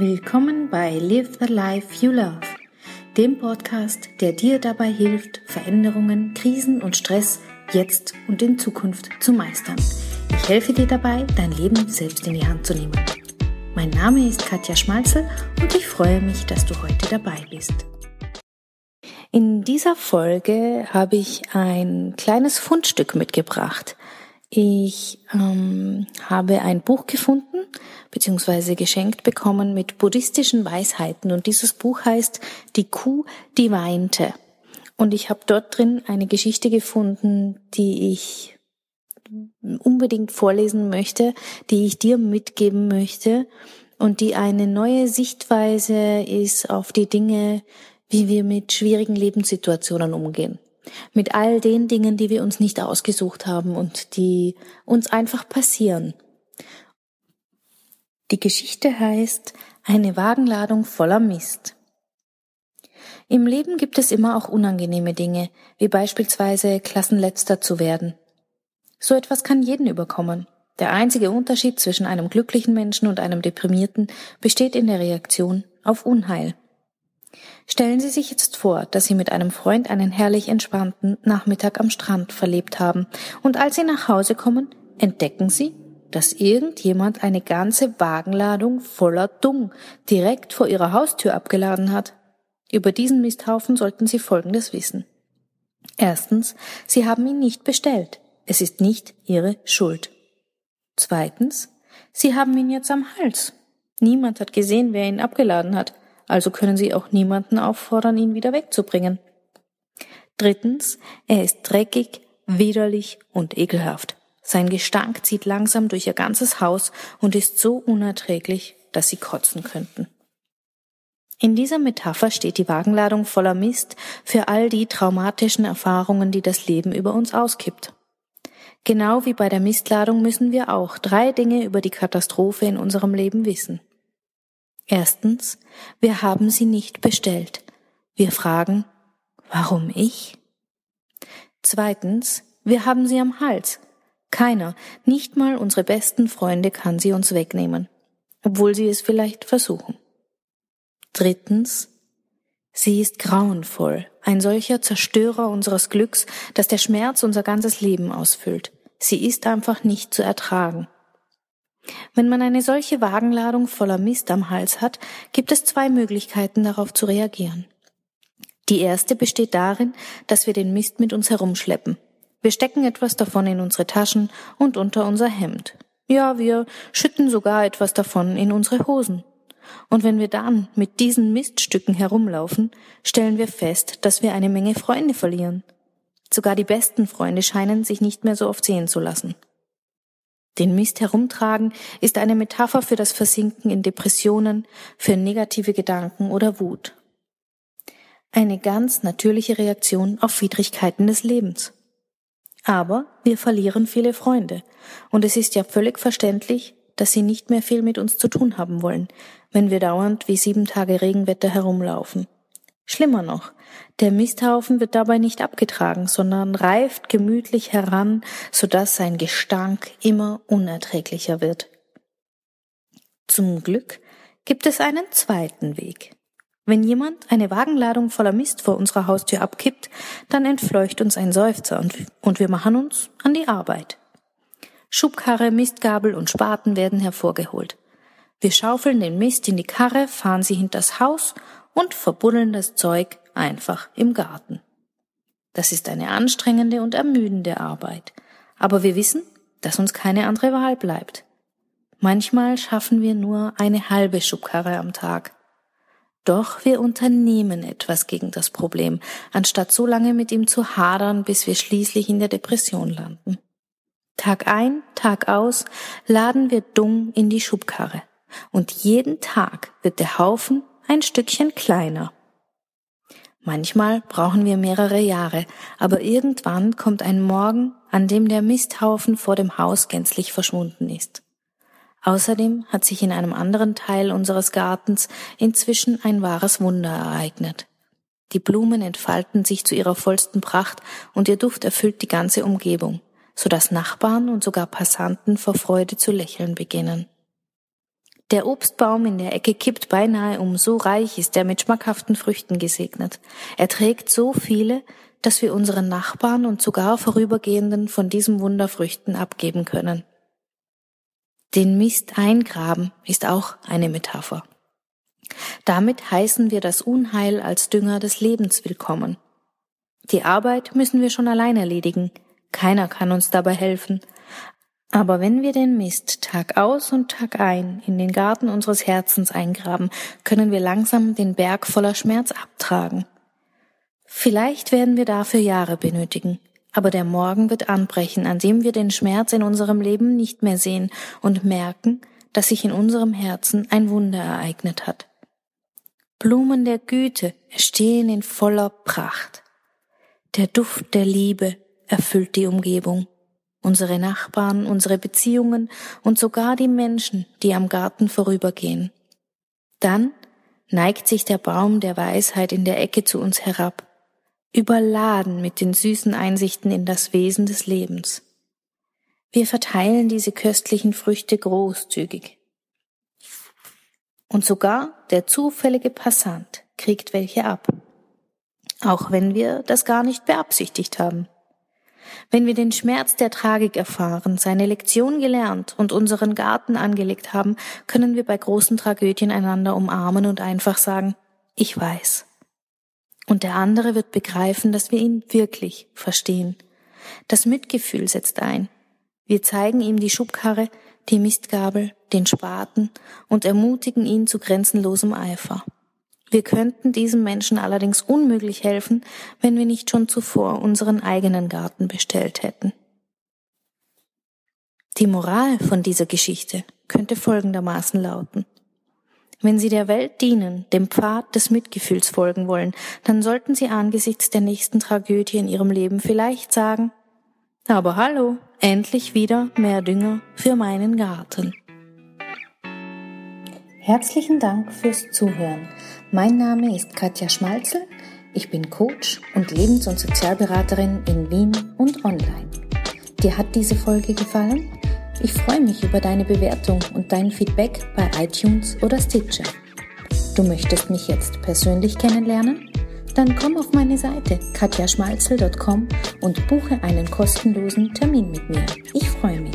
Willkommen bei Live the Life You Love, dem Podcast, der dir dabei hilft, Veränderungen, Krisen und Stress jetzt und in Zukunft zu meistern. Ich helfe dir dabei, dein Leben selbst in die Hand zu nehmen. Mein Name ist Katja Schmalzel und ich freue mich, dass du heute dabei bist. In dieser Folge habe ich ein kleines Fundstück mitgebracht. Ich ähm, habe ein Buch gefunden bzw. geschenkt bekommen mit buddhistischen Weisheiten und dieses Buch heißt Die Kuh, die weinte. Und ich habe dort drin eine Geschichte gefunden, die ich unbedingt vorlesen möchte, die ich dir mitgeben möchte und die eine neue Sichtweise ist auf die Dinge, wie wir mit schwierigen Lebenssituationen umgehen mit all den Dingen, die wir uns nicht ausgesucht haben und die uns einfach passieren. Die Geschichte heißt eine Wagenladung voller Mist. Im Leben gibt es immer auch unangenehme Dinge, wie beispielsweise Klassenletzter zu werden. So etwas kann jeden überkommen. Der einzige Unterschied zwischen einem glücklichen Menschen und einem deprimierten besteht in der Reaktion auf Unheil. Stellen Sie sich jetzt vor, dass Sie mit einem Freund einen herrlich entspannten Nachmittag am Strand verlebt haben, und als Sie nach Hause kommen, entdecken Sie, dass irgendjemand eine ganze Wagenladung voller Dung direkt vor Ihrer Haustür abgeladen hat. Über diesen Misthaufen sollten Sie Folgendes wissen. Erstens, Sie haben ihn nicht bestellt. Es ist nicht Ihre Schuld. Zweitens, Sie haben ihn jetzt am Hals. Niemand hat gesehen, wer ihn abgeladen hat also können Sie auch niemanden auffordern, ihn wieder wegzubringen. Drittens, er ist dreckig, widerlich und ekelhaft. Sein Gestank zieht langsam durch Ihr ganzes Haus und ist so unerträglich, dass Sie kotzen könnten. In dieser Metapher steht die Wagenladung voller Mist für all die traumatischen Erfahrungen, die das Leben über uns auskippt. Genau wie bei der Mistladung müssen wir auch drei Dinge über die Katastrophe in unserem Leben wissen. Erstens, wir haben sie nicht bestellt. Wir fragen, warum ich? Zweitens, wir haben sie am Hals. Keiner, nicht mal unsere besten Freunde kann sie uns wegnehmen, obwohl sie es vielleicht versuchen. Drittens, sie ist grauenvoll, ein solcher Zerstörer unseres Glücks, dass der Schmerz unser ganzes Leben ausfüllt. Sie ist einfach nicht zu ertragen. Wenn man eine solche Wagenladung voller Mist am Hals hat, gibt es zwei Möglichkeiten darauf zu reagieren. Die erste besteht darin, dass wir den Mist mit uns herumschleppen. Wir stecken etwas davon in unsere Taschen und unter unser Hemd. Ja, wir schütten sogar etwas davon in unsere Hosen. Und wenn wir dann mit diesen Miststücken herumlaufen, stellen wir fest, dass wir eine Menge Freunde verlieren. Sogar die besten Freunde scheinen sich nicht mehr so oft sehen zu lassen. Den Mist herumtragen ist eine Metapher für das Versinken in Depressionen, für negative Gedanken oder Wut. Eine ganz natürliche Reaktion auf Widrigkeiten des Lebens. Aber wir verlieren viele Freunde, und es ist ja völlig verständlich, dass sie nicht mehr viel mit uns zu tun haben wollen, wenn wir dauernd wie sieben Tage Regenwetter herumlaufen. Schlimmer noch, der Misthaufen wird dabei nicht abgetragen, sondern reift gemütlich heran, so dass sein Gestank immer unerträglicher wird. Zum Glück gibt es einen zweiten Weg. Wenn jemand eine Wagenladung voller Mist vor unserer Haustür abkippt, dann entfleucht uns ein Seufzer und, und wir machen uns an die Arbeit. Schubkarre, Mistgabel und Spaten werden hervorgeholt. Wir schaufeln den Mist in die Karre, fahren sie hinters Haus und verbuddeln das Zeug einfach im Garten. Das ist eine anstrengende und ermüdende Arbeit, aber wir wissen, dass uns keine andere Wahl bleibt. Manchmal schaffen wir nur eine halbe Schubkarre am Tag. Doch wir unternehmen etwas gegen das Problem, anstatt so lange mit ihm zu hadern, bis wir schließlich in der Depression landen. Tag ein, Tag aus laden wir Dung in die Schubkarre. Und jeden Tag wird der Haufen ein Stückchen kleiner. Manchmal brauchen wir mehrere Jahre, aber irgendwann kommt ein Morgen, an dem der Misthaufen vor dem Haus gänzlich verschwunden ist. Außerdem hat sich in einem anderen Teil unseres Gartens inzwischen ein wahres Wunder ereignet. Die Blumen entfalten sich zu ihrer vollsten Pracht und ihr Duft erfüllt die ganze Umgebung, so dass Nachbarn und sogar Passanten vor Freude zu lächeln beginnen. Der Obstbaum in der Ecke kippt beinahe um, so reich ist er mit schmackhaften Früchten gesegnet. Er trägt so viele, dass wir unseren Nachbarn und sogar Vorübergehenden von diesem Wunderfrüchten abgeben können. Den Mist eingraben ist auch eine Metapher. Damit heißen wir das Unheil als Dünger des Lebens willkommen. Die Arbeit müssen wir schon allein erledigen. Keiner kann uns dabei helfen. Aber wenn wir den Mist Tag aus und Tag ein in den Garten unseres Herzens eingraben, können wir langsam den Berg voller Schmerz abtragen. Vielleicht werden wir dafür Jahre benötigen, aber der Morgen wird anbrechen, an dem wir den Schmerz in unserem Leben nicht mehr sehen und merken, dass sich in unserem Herzen ein Wunder ereignet hat. Blumen der Güte stehen in voller Pracht. Der Duft der Liebe erfüllt die Umgebung unsere Nachbarn, unsere Beziehungen und sogar die Menschen, die am Garten vorübergehen. Dann neigt sich der Baum der Weisheit in der Ecke zu uns herab, überladen mit den süßen Einsichten in das Wesen des Lebens. Wir verteilen diese köstlichen Früchte großzügig. Und sogar der zufällige Passant kriegt welche ab, auch wenn wir das gar nicht beabsichtigt haben. Wenn wir den Schmerz der Tragik erfahren, seine Lektion gelernt und unseren Garten angelegt haben, können wir bei großen Tragödien einander umarmen und einfach sagen, ich weiß. Und der andere wird begreifen, dass wir ihn wirklich verstehen. Das Mitgefühl setzt ein. Wir zeigen ihm die Schubkarre, die Mistgabel, den Spaten und ermutigen ihn zu grenzenlosem Eifer. Wir könnten diesem Menschen allerdings unmöglich helfen, wenn wir nicht schon zuvor unseren eigenen Garten bestellt hätten. Die Moral von dieser Geschichte könnte folgendermaßen lauten. Wenn Sie der Welt dienen, dem Pfad des Mitgefühls folgen wollen, dann sollten Sie angesichts der nächsten Tragödie in Ihrem Leben vielleicht sagen, aber hallo, endlich wieder mehr Dünger für meinen Garten. Herzlichen Dank fürs Zuhören. Mein Name ist Katja Schmalzel. Ich bin Coach und Lebens- und Sozialberaterin in Wien und online. Dir hat diese Folge gefallen? Ich freue mich über deine Bewertung und dein Feedback bei iTunes oder Stitcher. Du möchtest mich jetzt persönlich kennenlernen? Dann komm auf meine Seite katjaschmalzel.com und buche einen kostenlosen Termin mit mir. Ich freue mich.